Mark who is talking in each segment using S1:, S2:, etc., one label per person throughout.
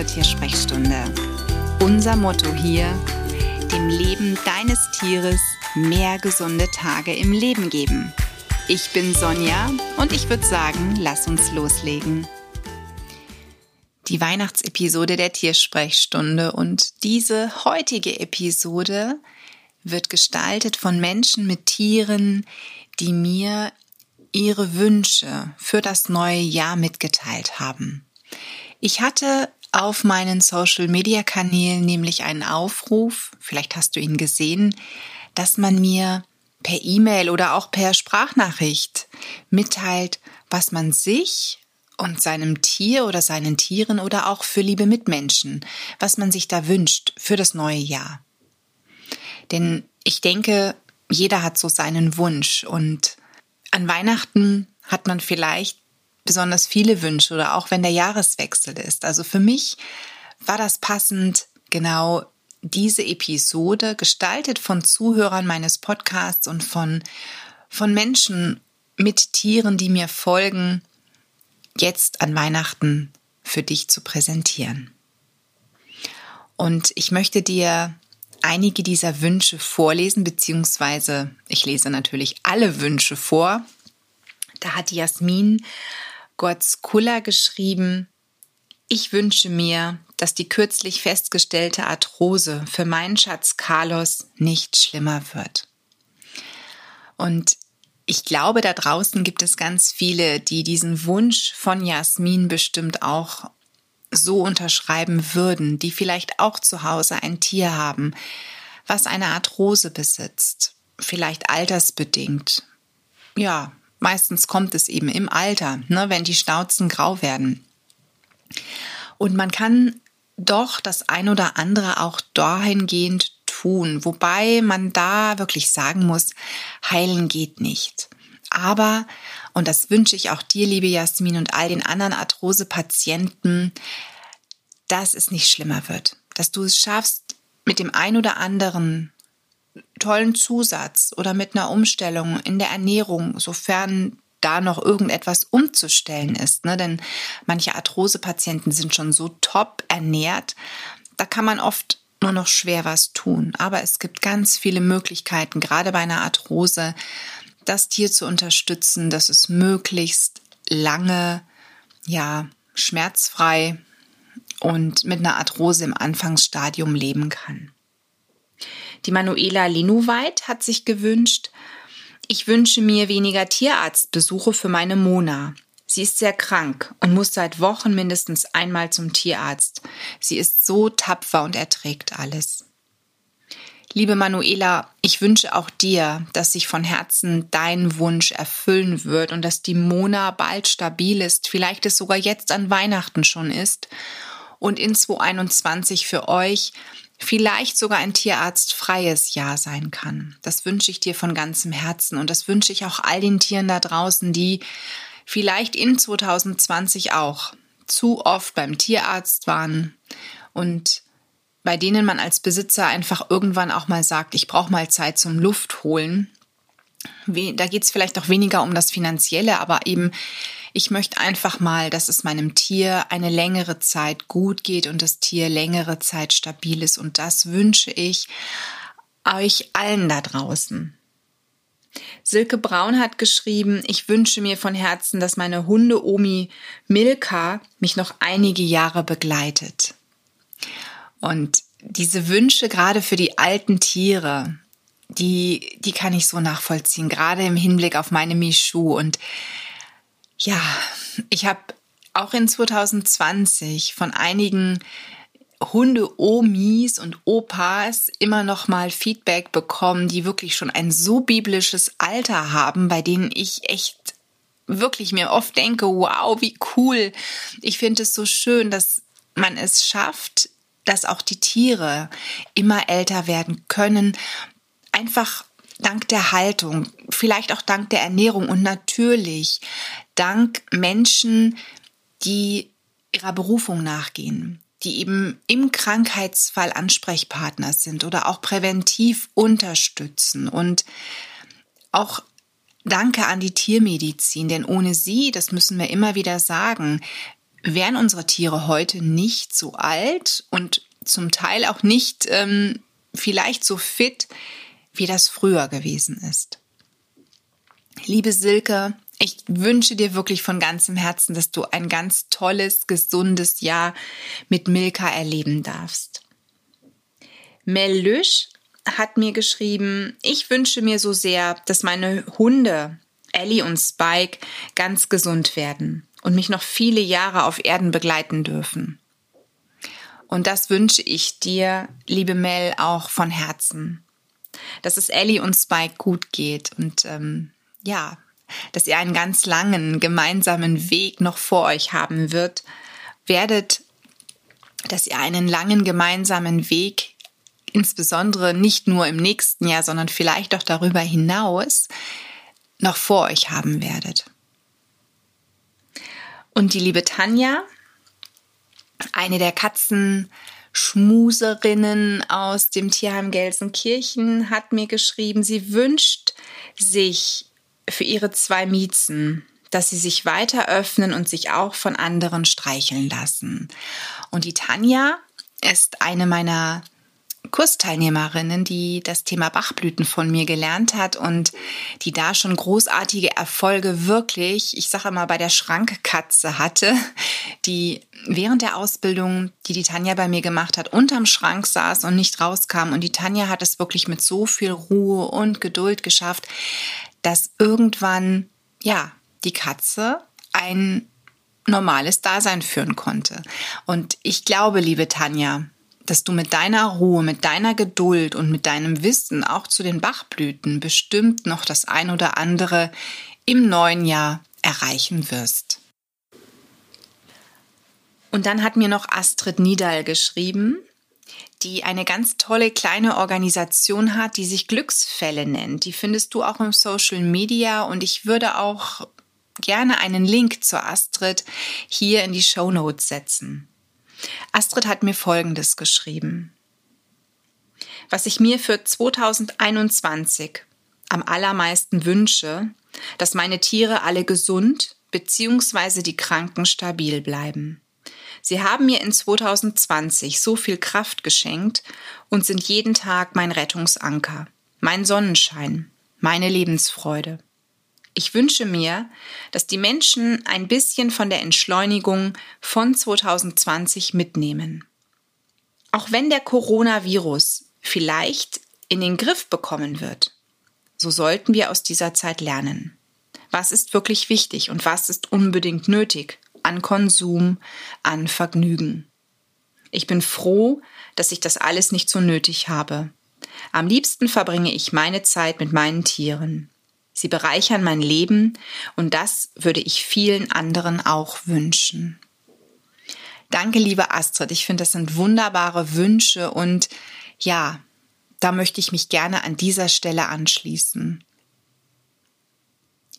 S1: zur Tiersprechstunde. Unser Motto hier, dem Leben deines Tieres mehr gesunde Tage im Leben geben. Ich bin Sonja und ich würde sagen, lass uns loslegen. Die Weihnachtsepisode der Tiersprechstunde und diese heutige Episode wird gestaltet von Menschen mit Tieren, die mir ihre Wünsche für das neue Jahr mitgeteilt haben. Ich hatte auf meinen Social-Media-Kanälen nämlich einen Aufruf, vielleicht hast du ihn gesehen, dass man mir per E-Mail oder auch per Sprachnachricht mitteilt, was man sich und seinem Tier oder seinen Tieren oder auch für liebe Mitmenschen, was man sich da wünscht für das neue Jahr. Denn ich denke, jeder hat so seinen Wunsch und an Weihnachten hat man vielleicht besonders viele Wünsche oder auch wenn der Jahreswechsel ist. Also für mich war das passend, genau diese Episode, gestaltet von Zuhörern meines Podcasts und von, von Menschen mit Tieren, die mir folgen, jetzt an Weihnachten für dich zu präsentieren. Und ich möchte dir einige dieser Wünsche vorlesen, beziehungsweise ich lese natürlich alle Wünsche vor. Da hat Jasmin Gotzkulla geschrieben, ich wünsche mir, dass die kürzlich festgestellte Arthrose für meinen Schatz Carlos nicht schlimmer wird. Und ich glaube, da draußen gibt es ganz viele, die diesen Wunsch von Jasmin bestimmt auch so unterschreiben würden, die vielleicht auch zu Hause ein Tier haben, was eine Arthrose besitzt, vielleicht altersbedingt. Ja, Meistens kommt es eben im Alter, ne, wenn die Schnauzen grau werden. Und man kann doch das ein oder andere auch dahingehend tun, wobei man da wirklich sagen muss, heilen geht nicht. Aber, und das wünsche ich auch dir, liebe Jasmin, und all den anderen Arthrose-Patienten, dass es nicht schlimmer wird. Dass du es schaffst, mit dem ein oder anderen tollen Zusatz oder mit einer Umstellung in der Ernährung, sofern da noch irgendetwas umzustellen ist. Ne? Denn manche Arthrose-Patienten sind schon so top ernährt, da kann man oft nur noch schwer was tun. Aber es gibt ganz viele Möglichkeiten, gerade bei einer Arthrose, das Tier zu unterstützen, dass es möglichst lange, ja, schmerzfrei und mit einer Arthrose im Anfangsstadium leben kann. Die Manuela Linuweit hat sich gewünscht, ich wünsche mir weniger Tierarztbesuche für meine Mona. Sie ist sehr krank und muss seit Wochen mindestens einmal zum Tierarzt. Sie ist so tapfer und erträgt alles. Liebe Manuela, ich wünsche auch dir, dass sich von Herzen dein Wunsch erfüllen wird und dass die Mona bald stabil ist, vielleicht es sogar jetzt an Weihnachten schon ist und in 2021 für euch vielleicht sogar ein tierarzt-freies Jahr sein kann. Das wünsche ich dir von ganzem Herzen und das wünsche ich auch all den Tieren da draußen, die vielleicht in 2020 auch zu oft beim Tierarzt waren und bei denen man als Besitzer einfach irgendwann auch mal sagt, ich brauche mal Zeit zum Luft holen. Da geht es vielleicht auch weniger um das Finanzielle, aber eben ich möchte einfach mal, dass es meinem Tier eine längere Zeit gut geht und das Tier längere Zeit stabil ist. Und das wünsche ich euch allen da draußen. Silke Braun hat geschrieben, ich wünsche mir von Herzen, dass meine Hunde-Omi Milka mich noch einige Jahre begleitet. Und diese Wünsche gerade für die alten Tiere, die, die kann ich so nachvollziehen, gerade im Hinblick auf meine Michu. Und ja, ich habe auch in 2020 von einigen Hunde-Omis und Opas immer noch mal Feedback bekommen, die wirklich schon ein so biblisches Alter haben, bei denen ich echt wirklich mir oft denke, wow, wie cool. Ich finde es so schön, dass man es schafft, dass auch die Tiere immer älter werden können. Einfach dank der Haltung, vielleicht auch dank der Ernährung und natürlich dank Menschen, die ihrer Berufung nachgehen, die eben im Krankheitsfall Ansprechpartner sind oder auch präventiv unterstützen. Und auch Danke an die Tiermedizin, denn ohne sie, das müssen wir immer wieder sagen, wären unsere Tiere heute nicht so alt und zum Teil auch nicht ähm, vielleicht so fit, wie das früher gewesen ist. Liebe Silke, ich wünsche dir wirklich von ganzem Herzen, dass du ein ganz tolles, gesundes Jahr mit Milka erleben darfst. Mel Lüsch hat mir geschrieben, ich wünsche mir so sehr, dass meine Hunde Ellie und Spike ganz gesund werden und mich noch viele Jahre auf Erden begleiten dürfen. Und das wünsche ich dir, liebe Mel, auch von Herzen. Dass es Ellie und Spike gut geht und ähm, ja, dass ihr einen ganz langen gemeinsamen Weg noch vor euch haben wird, werdet, dass ihr einen langen gemeinsamen Weg, insbesondere nicht nur im nächsten Jahr, sondern vielleicht auch darüber hinaus, noch vor euch haben werdet. Und die liebe Tanja, eine der Katzenschmuserinnen aus dem Tierheim Gelsenkirchen, hat mir geschrieben, sie wünscht sich für ihre zwei Miezen, dass sie sich weiter öffnen und sich auch von anderen streicheln lassen. Und die Tanja ist eine meiner Kursteilnehmerinnen, die das Thema Bachblüten von mir gelernt hat und die da schon großartige Erfolge wirklich, ich sage mal, bei der Schrankkatze hatte, die während der Ausbildung, die die Tanja bei mir gemacht hat, unterm Schrank saß und nicht rauskam. Und die Tanja hat es wirklich mit so viel Ruhe und Geduld geschafft, dass irgendwann, ja, die Katze ein normales Dasein führen konnte. Und ich glaube, liebe Tanja, dass du mit deiner Ruhe, mit deiner Geduld und mit deinem Wissen auch zu den Bachblüten bestimmt noch das ein oder andere im neuen Jahr erreichen wirst. Und dann hat mir noch Astrid Niedal geschrieben, die eine ganz tolle kleine Organisation hat, die sich Glücksfälle nennt. Die findest du auch im Social Media und ich würde auch gerne einen Link zur Astrid hier in die Show Notes setzen. Astrid hat mir Folgendes geschrieben. Was ich mir für 2021 am allermeisten wünsche, dass meine Tiere alle gesund bzw. die Kranken stabil bleiben. Sie haben mir in 2020 so viel Kraft geschenkt und sind jeden Tag mein Rettungsanker, mein Sonnenschein, meine Lebensfreude. Ich wünsche mir, dass die Menschen ein bisschen von der Entschleunigung von 2020 mitnehmen. Auch wenn der Coronavirus vielleicht in den Griff bekommen wird, so sollten wir aus dieser Zeit lernen. Was ist wirklich wichtig und was ist unbedingt nötig an Konsum, an Vergnügen? Ich bin froh, dass ich das alles nicht so nötig habe. Am liebsten verbringe ich meine Zeit mit meinen Tieren. Sie bereichern mein Leben und das würde ich vielen anderen auch wünschen. Danke, liebe Astrid. Ich finde, das sind wunderbare Wünsche und ja, da möchte ich mich gerne an dieser Stelle anschließen.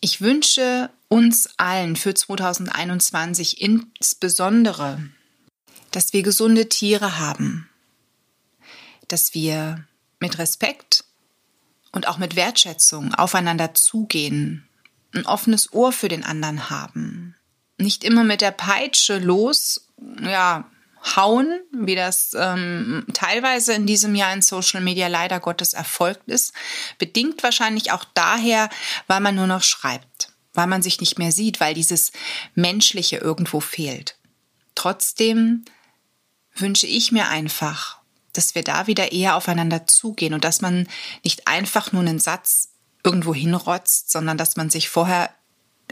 S1: Ich wünsche uns allen für 2021 insbesondere, dass wir gesunde Tiere haben, dass wir mit Respekt und auch mit Wertschätzung aufeinander zugehen, ein offenes Ohr für den anderen haben, nicht immer mit der Peitsche los, ja, hauen, wie das ähm, teilweise in diesem Jahr in Social Media leider Gottes erfolgt ist, bedingt wahrscheinlich auch daher, weil man nur noch schreibt, weil man sich nicht mehr sieht, weil dieses Menschliche irgendwo fehlt. Trotzdem wünsche ich mir einfach dass wir da wieder eher aufeinander zugehen und dass man nicht einfach nur einen Satz irgendwo hinrotzt, sondern dass man sich vorher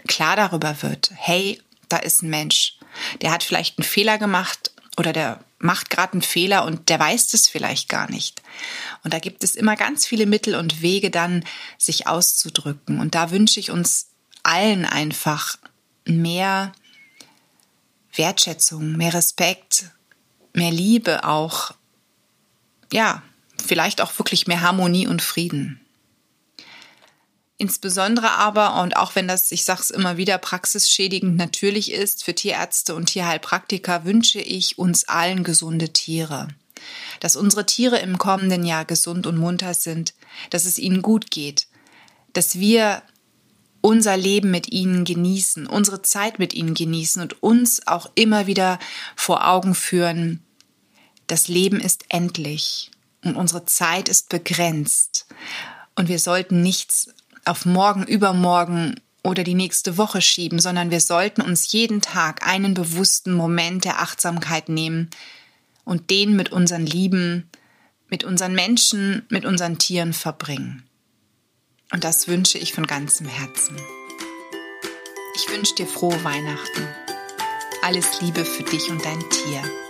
S1: klar darüber wird, hey, da ist ein Mensch, der hat vielleicht einen Fehler gemacht oder der macht gerade einen Fehler und der weiß das vielleicht gar nicht. Und da gibt es immer ganz viele Mittel und Wege dann, sich auszudrücken. Und da wünsche ich uns allen einfach mehr Wertschätzung, mehr Respekt, mehr Liebe auch ja, vielleicht auch wirklich mehr Harmonie und Frieden. Insbesondere aber, und auch wenn das, ich sage es immer wieder, praxisschädigend natürlich ist, für Tierärzte und Tierheilpraktiker wünsche ich uns allen gesunde Tiere. Dass unsere Tiere im kommenden Jahr gesund und munter sind, dass es ihnen gut geht, dass wir unser Leben mit ihnen genießen, unsere Zeit mit ihnen genießen und uns auch immer wieder vor Augen führen, das Leben ist endlich und unsere Zeit ist begrenzt und wir sollten nichts auf morgen, übermorgen oder die nächste Woche schieben, sondern wir sollten uns jeden Tag einen bewussten Moment der Achtsamkeit nehmen und den mit unseren Lieben, mit unseren Menschen, mit unseren Tieren verbringen. Und das wünsche ich von ganzem Herzen. Ich wünsche dir frohe Weihnachten. Alles Liebe für dich und dein Tier.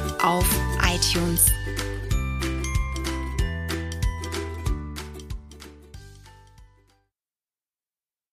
S1: auf iTunes